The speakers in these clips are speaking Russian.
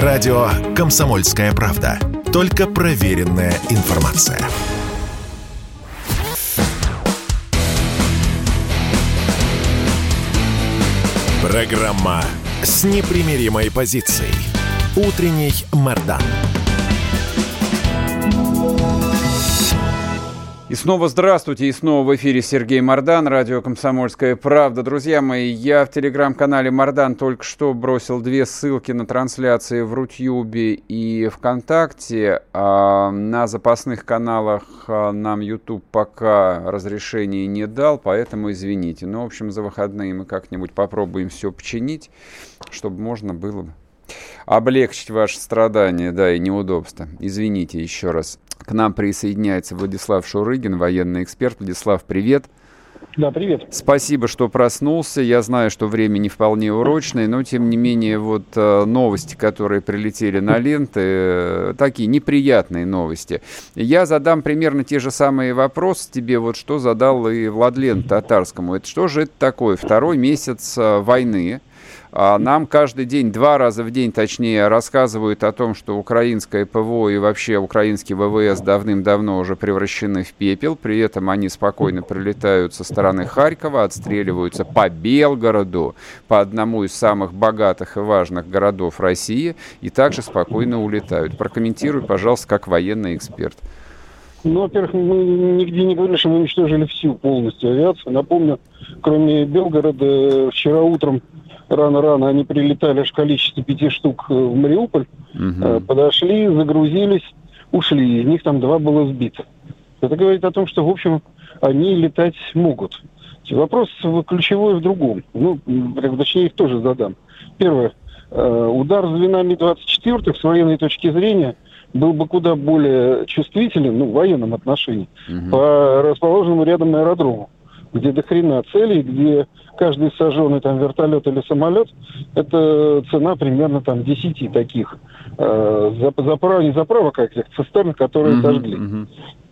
Радио «Комсомольская правда». Только проверенная информация. Программа с непримиримой позицией. Утренний Мордан. И снова здравствуйте, и снова в эфире Сергей Мордан, радио «Комсомольская правда». Друзья мои, я в телеграм-канале Мордан только что бросил две ссылки на трансляции в Рутюбе и ВКонтакте. А на запасных каналах а, нам YouTube пока разрешения не дал, поэтому извините. Но, ну, в общем, за выходные мы как-нибудь попробуем все починить, чтобы можно было облегчить ваши страдания, да, и неудобства. Извините еще раз. К нам присоединяется Владислав Шурыгин, военный эксперт. Владислав, привет. Да, привет. Спасибо, что проснулся. Я знаю, что время не вполне урочное, но тем не менее вот э, новости, которые прилетели на ленты, э, такие неприятные новости. Я задам примерно те же самые вопросы тебе, вот что задал и Владлен Татарскому. Это что же это такое? Второй месяц э, войны нам каждый день, два раза в день точнее, рассказывают о том, что украинское ПВО и вообще украинские ВВС давным-давно уже превращены в пепел. При этом они спокойно прилетают со стороны Харькова, отстреливаются по Белгороду, по одному из самых богатых и важных городов России, и также спокойно улетают. Прокомментируй, пожалуйста, как военный эксперт. Ну, во-первых, мы нигде не говорили, что мы уничтожили всю полностью авиацию. Напомню, кроме Белгорода, вчера утром рано-рано они прилетали аж в количестве пяти штук э, в Мариуполь, угу. подошли, загрузились, ушли. Из них там два было сбито. Это говорит о том, что, в общем, они летать могут. Вопрос ключевой в другом. Ну, точнее, их тоже задам. Первое. Э, удар звена Ми-24 с военной точки зрения был бы куда более чувствителен, ну, в военном отношении, угу. по расположенному рядом аэродрому где до хрена целей, где каждый сожженный там вертолет или самолет, это цена примерно там 10 таких э, заправ, не заправок, а этих цистерн, которые mm-hmm, сожгли. Mm-hmm.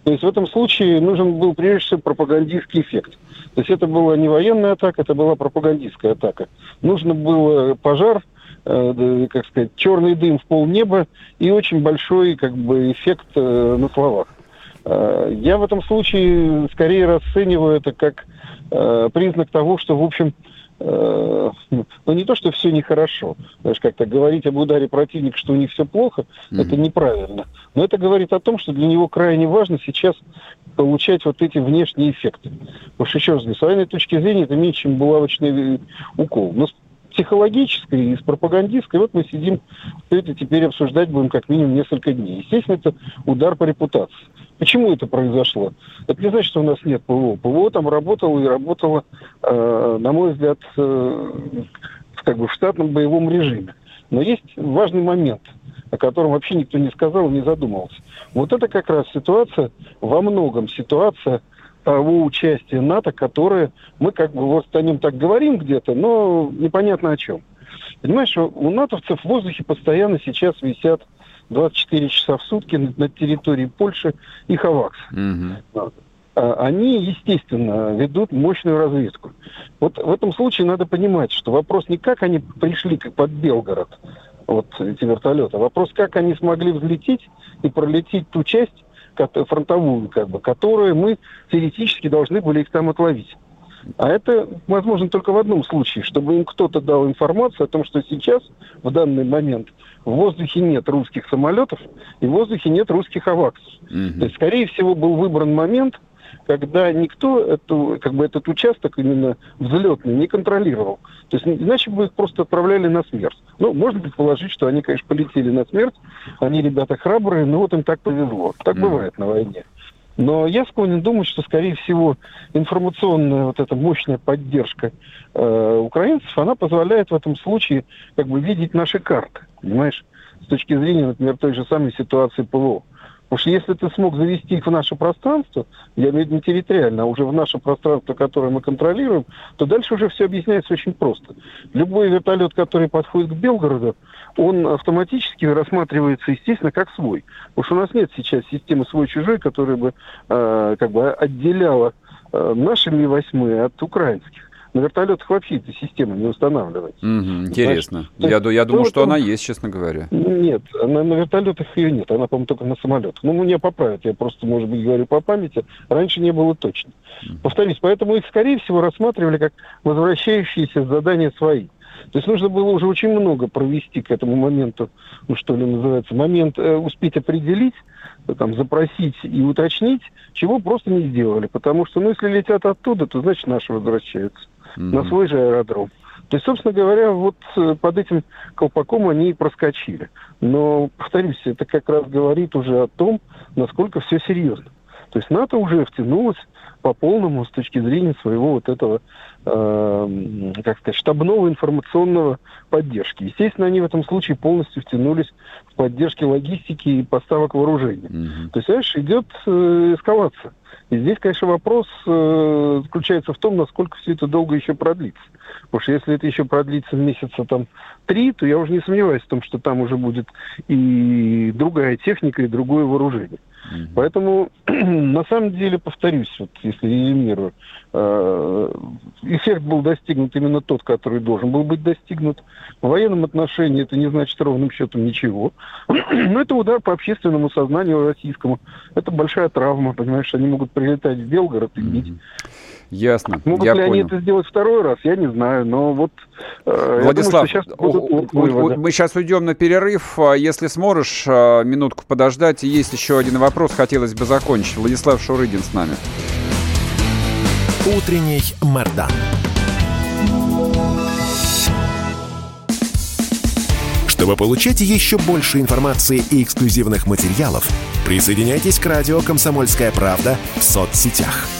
То есть в этом случае нужен был прежде всего пропагандистский эффект. То есть это была не военная атака, это была пропагандистская атака. Нужно было пожар, э, как сказать, черный дым в полнеба и очень большой как бы эффект э, на словах. Э, я в этом случае скорее расцениваю это как э, признак того, что, в общем, э, ну не то, что все нехорошо. Знаешь, как-то говорить об ударе противника, что у них все плохо, mm-hmm. это неправильно. Но это говорит о том, что для него крайне важно сейчас получать вот эти внешние эффекты. Потому что, еще раз говорю, с военной точки зрения это меньше, чем булавочный укол. Но психологической и с пропагандистской, вот мы сидим, все это теперь обсуждать будем как минимум несколько дней. Естественно, это удар по репутации. Почему это произошло? Это не значит, что у нас нет ПВО. ПВО там работало и работало, э, на мой взгляд, э, как бы в штатном боевом режиме. Но есть важный момент, о котором вообще никто не сказал, не задумывался. Вот это как раз ситуация, во многом ситуация того участия НАТО, которое мы как бы вот о нем так говорим где-то, но непонятно о чем. Понимаешь, у натовцев в воздухе постоянно сейчас висят 24 часа в сутки на, территории Польши и Хавакс. Угу. Они, естественно, ведут мощную разведку. Вот в этом случае надо понимать, что вопрос не как они пришли под Белгород, вот эти вертолеты, а вопрос, как они смогли взлететь и пролететь ту часть, фронтовую, как бы, которую мы теоретически должны были их там отловить. А это возможно только в одном случае, чтобы им кто-то дал информацию о том, что сейчас, в данный момент, в воздухе нет русских самолетов и в воздухе нет русских аваксов. Угу. То есть, скорее всего, был выбран момент, когда никто эту, как бы этот участок именно взлетный не контролировал. То есть иначе бы их просто отправляли на смерть. Ну, можно предположить, что они, конечно, полетели на смерть, они ребята храбрые, но вот им так повезло. Так mm. бывает на войне. Но я склонен думать, что, скорее всего, информационная вот эта мощная поддержка э, украинцев, она позволяет в этом случае как бы видеть наши карты, понимаешь? С точки зрения, например, той же самой ситуации ПВО. Что если ты смог завести их в наше пространство, я имею в виду не территориально, а уже в наше пространство, которое мы контролируем, то дальше уже все объясняется очень просто. Любой вертолет, который подходит к Белгороду, он автоматически рассматривается, естественно, как свой. Потому что у нас нет сейчас системы свой-чужой, которая бы э, как бы отделяла э, наши Ми-8 от украинских. На вертолетах вообще эта система не устанавливается. Угу, интересно. Значит, я, я думаю, что она есть, честно говоря. Нет, она, на вертолетах ее нет. Она, по-моему, только на самолетах. Ну, меня поправят. Я просто, может быть, говорю по памяти. Раньше не было точно. Угу. Повторюсь, поэтому их, скорее всего, рассматривали как возвращающиеся задания свои. То есть нужно было уже очень много провести к этому моменту, ну что ли называется, момент э, успеть определить, э, там, запросить и уточнить, чего просто не сделали. Потому что, ну, если летят оттуда, то значит наши возвращаются mm-hmm. на свой же аэродром. То есть, собственно говоря, вот э, под этим колпаком они и проскочили. Но, повторюсь, это как раз говорит уже о том, насколько все серьезно. То есть НАТО уже втянулось по полному с точки зрения своего вот этого э, как сказать, штабного информационного поддержки. Естественно, они в этом случае полностью втянулись в поддержки логистики и поставок вооружения. Mm-hmm. То есть, знаешь, идет э, эскалация. И здесь, конечно, вопрос э, заключается в том, насколько все это долго еще продлится. Потому что если это еще продлится месяца там три, то я уже не сомневаюсь в том, что там уже будет и другая техника, и другое вооружение. Mm-hmm. Поэтому, на самом деле, повторюсь, вот если резюмирую, э, эффект был достигнут именно тот, который должен был быть достигнут. В военном отношении это не значит ровным счетом ничего. Но это удар по общественному сознанию российскому. Это большая травма, понимаешь, они могут прилетать в Белгород и бить. Mm-hmm. Ясно. Могут я ли понял. они это сделать второй раз, я не знаю. Но вот э, Владислав, думаю, сейчас будут выводы. мы сейчас уйдем на перерыв. А если сможешь а, минутку подождать, есть еще один вопрос, хотелось бы закончить. Владислав Шурыгин с нами. Утренний Мордан. Чтобы получать еще больше информации и эксклюзивных материалов, присоединяйтесь к радио «Комсомольская правда» в соцсетях –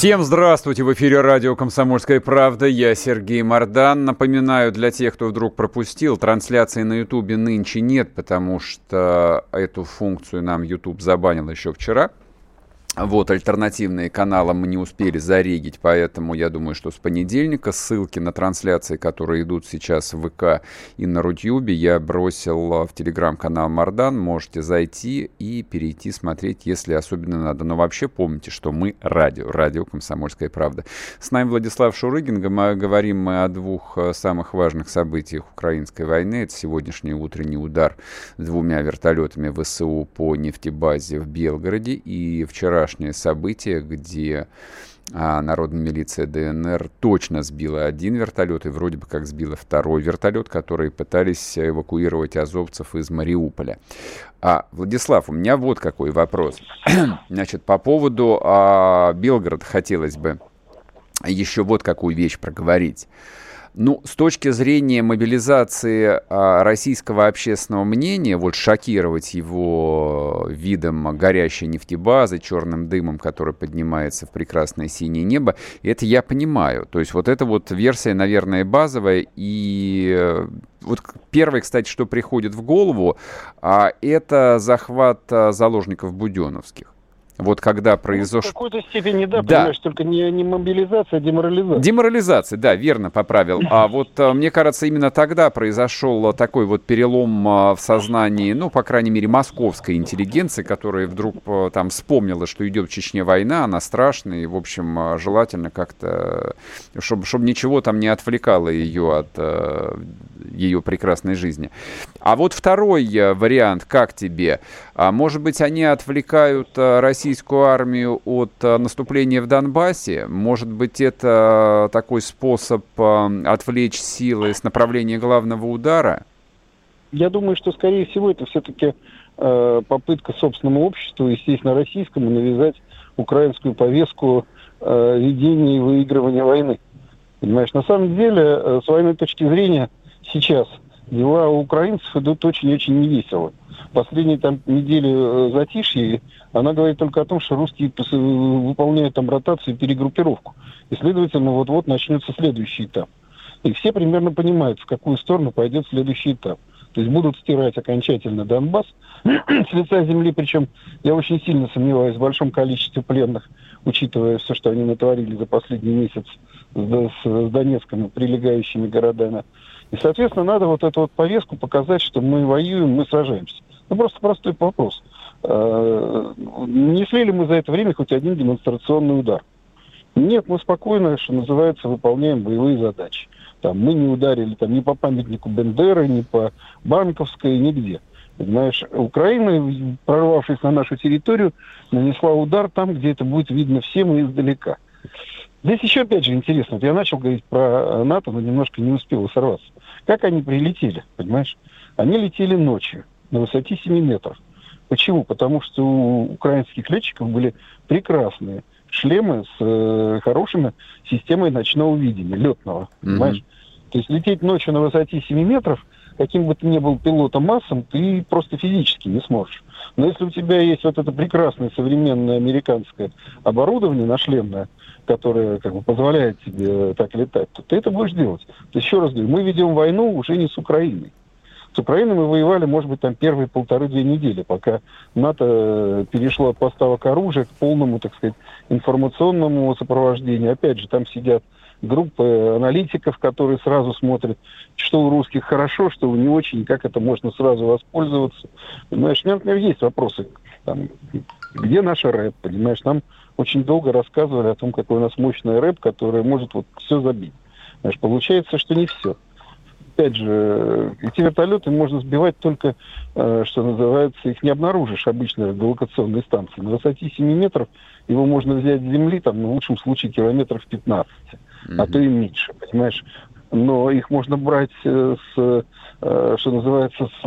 Всем здравствуйте! В эфире радио «Комсомольская правда». Я Сергей Мордан. Напоминаю для тех, кто вдруг пропустил, трансляции на Ютубе нынче нет, потому что эту функцию нам YouTube забанил еще вчера. Вот, альтернативные каналы мы не успели зарегить, поэтому я думаю, что с понедельника ссылки на трансляции, которые идут сейчас в ВК и на Рутюбе, я бросил в телеграм-канал Мардан. Можете зайти и перейти смотреть, если особенно надо. Но вообще помните, что мы радио, радио «Комсомольская правда». С нами Владислав Шурыгин. Мы говорим мы о двух э, самых важных событиях украинской войны. Это сегодняшний утренний удар двумя вертолетами ВСУ по нефтебазе в Белгороде и вчера вчерашнее событие, где а, народная милиция ДНР точно сбила один вертолет и вроде бы как сбила второй вертолет, которые пытались эвакуировать азовцев из Мариуполя. А, Владислав, у меня вот какой вопрос. Значит, по поводу а, Белгорода хотелось бы еще вот какую вещь проговорить. Ну, с точки зрения мобилизации а, российского общественного мнения, вот шокировать его видом горящей нефтебазы, черным дымом, который поднимается в прекрасное синее небо, это я понимаю. То есть вот эта вот версия, наверное, базовая. И э, вот первое, кстати, что приходит в голову, а, это захват а, заложников буденовских. Вот когда произошло... Ну, в какой-то степени, да, да. понимаешь, только не, не мобилизация, а деморализация. Деморализация, да, верно поправил. А вот а, мне кажется, именно тогда произошел такой вот перелом а, в сознании, ну, по крайней мере, московской интеллигенции, которая вдруг там вспомнила, что идет в Чечне война, она страшная, и, в общем, желательно как-то, чтобы, чтобы ничего там не отвлекало ее от ее прекрасной жизни. А вот второй вариант, как тебе? Может быть, они отвлекают Россию российскую армию от э, наступления в Донбассе? Может быть, это такой способ э, отвлечь силы с направления главного удара? Я думаю, что, скорее всего, это все-таки э, попытка собственному обществу, естественно, российскому, навязать украинскую повестку э, ведения и выигрывания войны. Понимаешь, на самом деле, э, с военной точки зрения, сейчас дела у украинцев идут очень-очень невесело. Последние там недели э, затишья, она говорит только о том, что русские выполняют там ротацию и перегруппировку. И, следовательно, вот-вот начнется следующий этап. И все примерно понимают, в какую сторону пойдет следующий этап. То есть будут стирать окончательно Донбасс с лица земли, причем я очень сильно сомневаюсь в большом количестве пленных, учитывая все, что они натворили за последний месяц с, с Донецком и прилегающими городами. И, соответственно, надо вот эту вот повестку показать, что мы воюем, мы сражаемся. Ну, просто простой вопрос. Э, несли ли мы за это время хоть один демонстрационный удар? Нет, мы спокойно, что называется, выполняем боевые задачи. Там, мы не ударили там, ни по памятнику Бендеры, ни по Банковской, нигде. Понимаешь, Украина, прорвавшись на нашу территорию, нанесла удар там, где это будет видно всем и издалека. Здесь еще, опять же, интересно. Вот я начал говорить про НАТО, но немножко не успел сорваться. Как они прилетели, понимаешь? Они летели ночью на высоте 7 метров. Почему? Потому что у украинских летчиков были прекрасные шлемы с э, хорошими системой ночного видения, летного, mm-hmm. понимаешь? То есть лететь ночью на высоте 7 метров, каким бы ты ни был пилотом массом, ты просто физически не сможешь. Но если у тебя есть вот это прекрасное современное американское оборудование нашлемное, которое как бы позволяет тебе так летать, то ты это будешь делать. Еще раз говорю, мы ведем войну уже не с Украиной. С Украиной мы воевали, может быть, там первые полторы-две недели, пока НАТО э, перешло от поставок оружия к полному, так сказать, информационному сопровождению. Опять же, там сидят группы аналитиков, которые сразу смотрят, что у русских хорошо, что не очень, как это можно сразу воспользоваться. Понимаешь, у меня, есть вопросы, там, где наша рэп, понимаешь, нам очень долго рассказывали о том, какой у нас мощный рэп, который может вот все забить. Знаешь, получается, что не все опять же, эти вертолеты можно сбивать только, э, что называется, их не обнаружишь обычно в локационной станции. На высоте 7 метров его можно взять с земли, там, в лучшем случае, километров 15, mm-hmm. а то и меньше, понимаешь? Но их можно брать э, с, э, что называется, с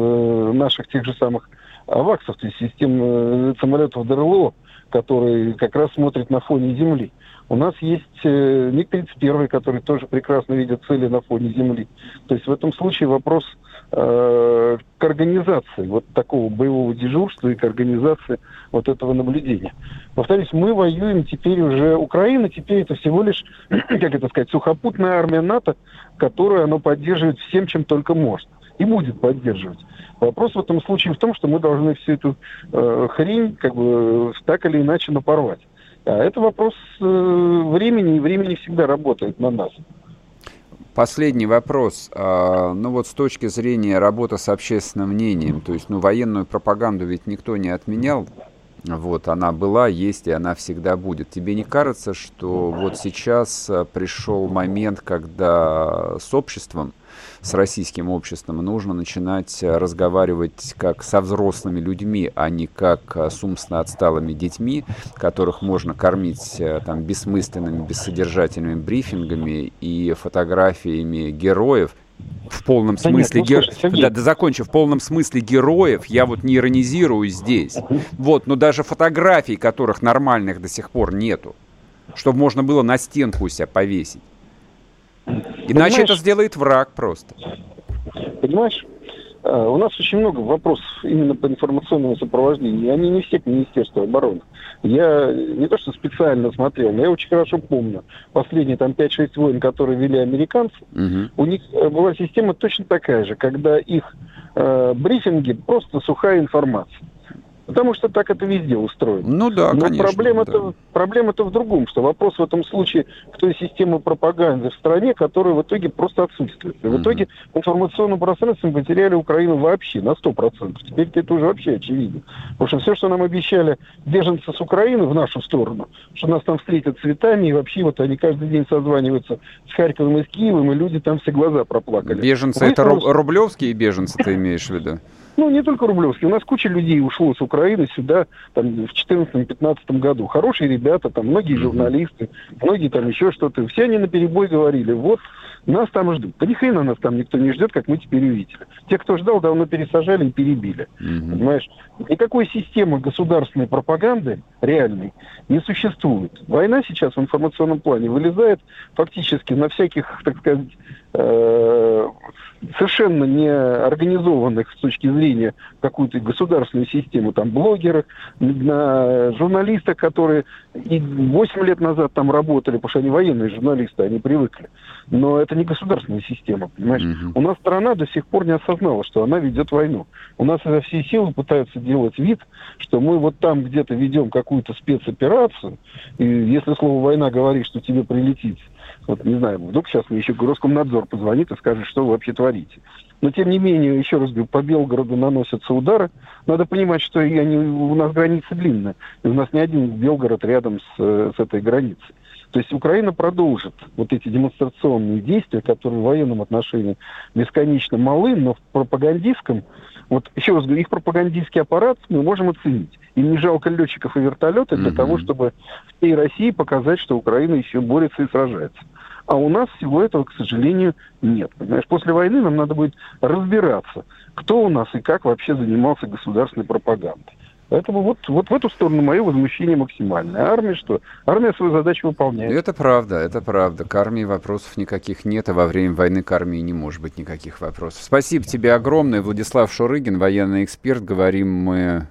наших тех же самых аваксов, то есть систем самолетов ДРЛО, которые как раз смотрят на фоне Земли. У нас есть э, МиГ-31, который тоже прекрасно видит цели на фоне Земли. То есть в этом случае вопрос э, к организации вот такого боевого дежурства и к организации вот этого наблюдения. Повторюсь, мы воюем теперь уже, Украина теперь это всего лишь, как это сказать, сухопутная армия НАТО, которую оно поддерживает всем, чем только может. И будет поддерживать. Вопрос в этом случае в том, что мы должны всю эту э, хрень как бы так или иначе напорвать. А это вопрос э, времени, и времени всегда работает на нас. Последний вопрос. А, ну вот с точки зрения работы с общественным мнением, то есть ну военную пропаганду ведь никто не отменял, вот она была, есть и она всегда будет. Тебе не кажется, что вот сейчас э, пришел момент, когда с обществом с российским обществом, нужно начинать э, разговаривать как со взрослыми людьми, а не как э, с умственно отсталыми детьми, которых можно кормить э, там бессмысленными, бессодержательными брифингами и фотографиями героев, в полном да смысле нет, ну, гер... слушай, да, да, закончив в полном смысле героев, я вот не иронизирую здесь. Вот, но даже фотографий, которых нормальных до сих пор нету, чтобы можно было на стенку у себя повесить. Иначе Понимаешь, это сделает враг просто. Понимаешь, э, у нас очень много вопросов именно по информационному сопровождению, и они не все к Министерству обороны. Я не то что специально смотрел, но я очень хорошо помню последние там 5-6 войн, которые вели американцы, угу. у них э, была система точно такая же, когда их э, брифинги просто сухая информация. Потому что так это везде устроено. Ну да, Но конечно. Проблема-то, да. проблема-то в другом, что вопрос в этом случае в той системе пропаганды в стране, которая в итоге просто отсутствует. И в итоге в информационном пространстве мы потеряли Украину вообще на 100%. Теперь это уже вообще очевидно. Потому что все, что нам обещали беженцы с Украины в нашу сторону, что нас там встретят цветами, и вообще вот они каждый день созваниваются с Харьковом и с Киевом, и люди там все глаза проплакали. Беженцы, это рублевские беженцы ты имеешь в виду? Ну, не только рублевские. У нас куча людей ушло с Украины сюда там, в 2014-2015 году. Хорошие ребята, там многие журналисты, многие там еще что-то. Все они на перебой говорили, вот нас там ждут. Да ни хрена нас там никто не ждет, как мы теперь увидели. Те, кто ждал, давно пересажали и перебили. Mm-hmm. Понимаешь? Никакой системы государственной пропаганды реальной не существует. Война сейчас в информационном плане вылезает фактически на всяких, так сказать, совершенно не организованных с точки зрения какую-то государственную систему, там, блогеров, на журналистах, которые и 8 лет назад там работали, потому что они военные журналисты, они привыкли. Но это не государственная система, понимаешь? Угу. У нас страна до сих пор не осознала, что она ведет войну. У нас изо всей силы пытаются делать вид, что мы вот там где-то ведем какую-то спецоперацию, и если слово «война» говорит, что тебе прилетит вот не знаю, вдруг сейчас мне еще Роскомнадзор позвонит и скажет, что вы вообще творите. Но тем не менее, еще раз говорю, по Белгороду наносятся удары. Надо понимать, что они, у нас граница длинная. И у нас не один Белгород рядом с, с этой границей. То есть Украина продолжит вот эти демонстрационные действия, которые в военном отношении бесконечно малы, но в пропагандистском, вот еще раз говорю, их пропагандистский аппарат мы можем оценить. Им не жалко летчиков и вертолеты для mm-hmm. того, чтобы всей России показать, что Украина еще борется и сражается. А у нас всего этого, к сожалению, нет. Понимаешь, после войны нам надо будет разбираться, кто у нас и как вообще занимался государственной пропагандой. Поэтому вот, вот в эту сторону мое возмущение максимальное. А армия что? Армия свою задачу выполняет. Это правда, это правда. К армии вопросов никаких нет, а во время войны к армии не может быть никаких вопросов. Спасибо тебе огромное. Владислав Шурыгин, военный эксперт. Говорим мы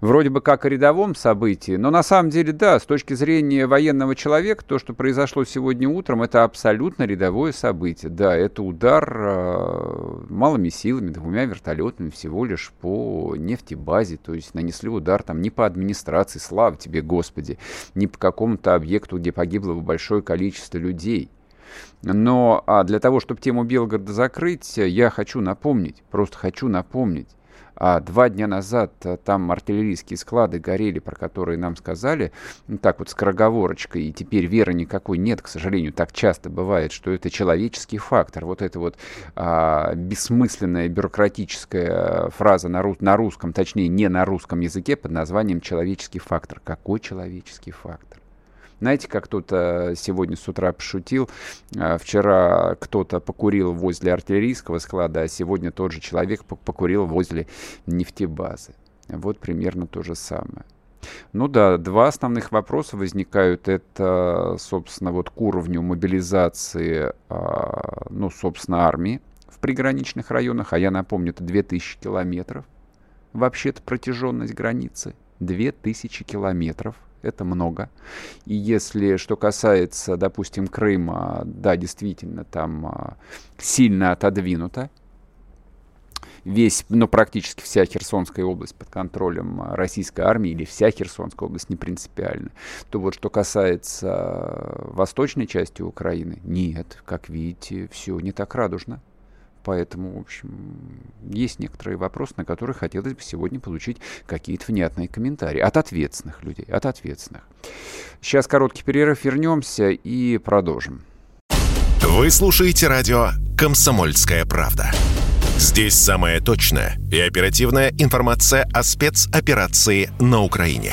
вроде бы как о рядовом событии, но на самом деле, да, с точки зрения военного человека, то, что произошло сегодня утром, это абсолютно рядовое событие. Да, это удар э, малыми силами, двумя вертолетами всего лишь по нефтебазе, то есть нанесли удар там не по администрации, слава тебе, Господи, не по какому-то объекту, где погибло большое количество людей. Но а для того, чтобы тему Белгорода закрыть, я хочу напомнить, просто хочу напомнить, а два дня назад э, там артиллерийские склады горели, про которые нам сказали, ну, так вот скороговорочкой, и теперь веры никакой нет, к сожалению, так часто бывает, что это человеческий фактор. Вот эта вот а, бессмысленная бюрократическая фраза на, на русском, точнее не на русском языке под названием человеческий фактор. Какой человеческий фактор? Знаете, как кто-то сегодня с утра пошутил, а, вчера кто-то покурил возле артиллерийского склада, а сегодня тот же человек покурил возле нефтебазы. Вот примерно то же самое. Ну да, два основных вопроса возникают. Это, собственно, вот к уровню мобилизации, а, ну, собственно, армии в приграничных районах. А я напомню, это 2000 километров. Вообще-то протяженность границы 2000 километров это много. И если, что касается, допустим, Крыма, да, действительно, там а, сильно отодвинуто, весь, ну, практически вся Херсонская область под контролем а, российской армии или вся Херсонская область не принципиально, то вот что касается а, восточной части Украины, нет, как видите, все не так радужно. Поэтому, в общем, есть некоторые вопросы, на которые хотелось бы сегодня получить какие-то внятные комментарии от ответственных людей, от ответственных. Сейчас короткий перерыв, вернемся и продолжим. Вы слушаете радио «Комсомольская правда». Здесь самая точная и оперативная информация о спецоперации на Украине.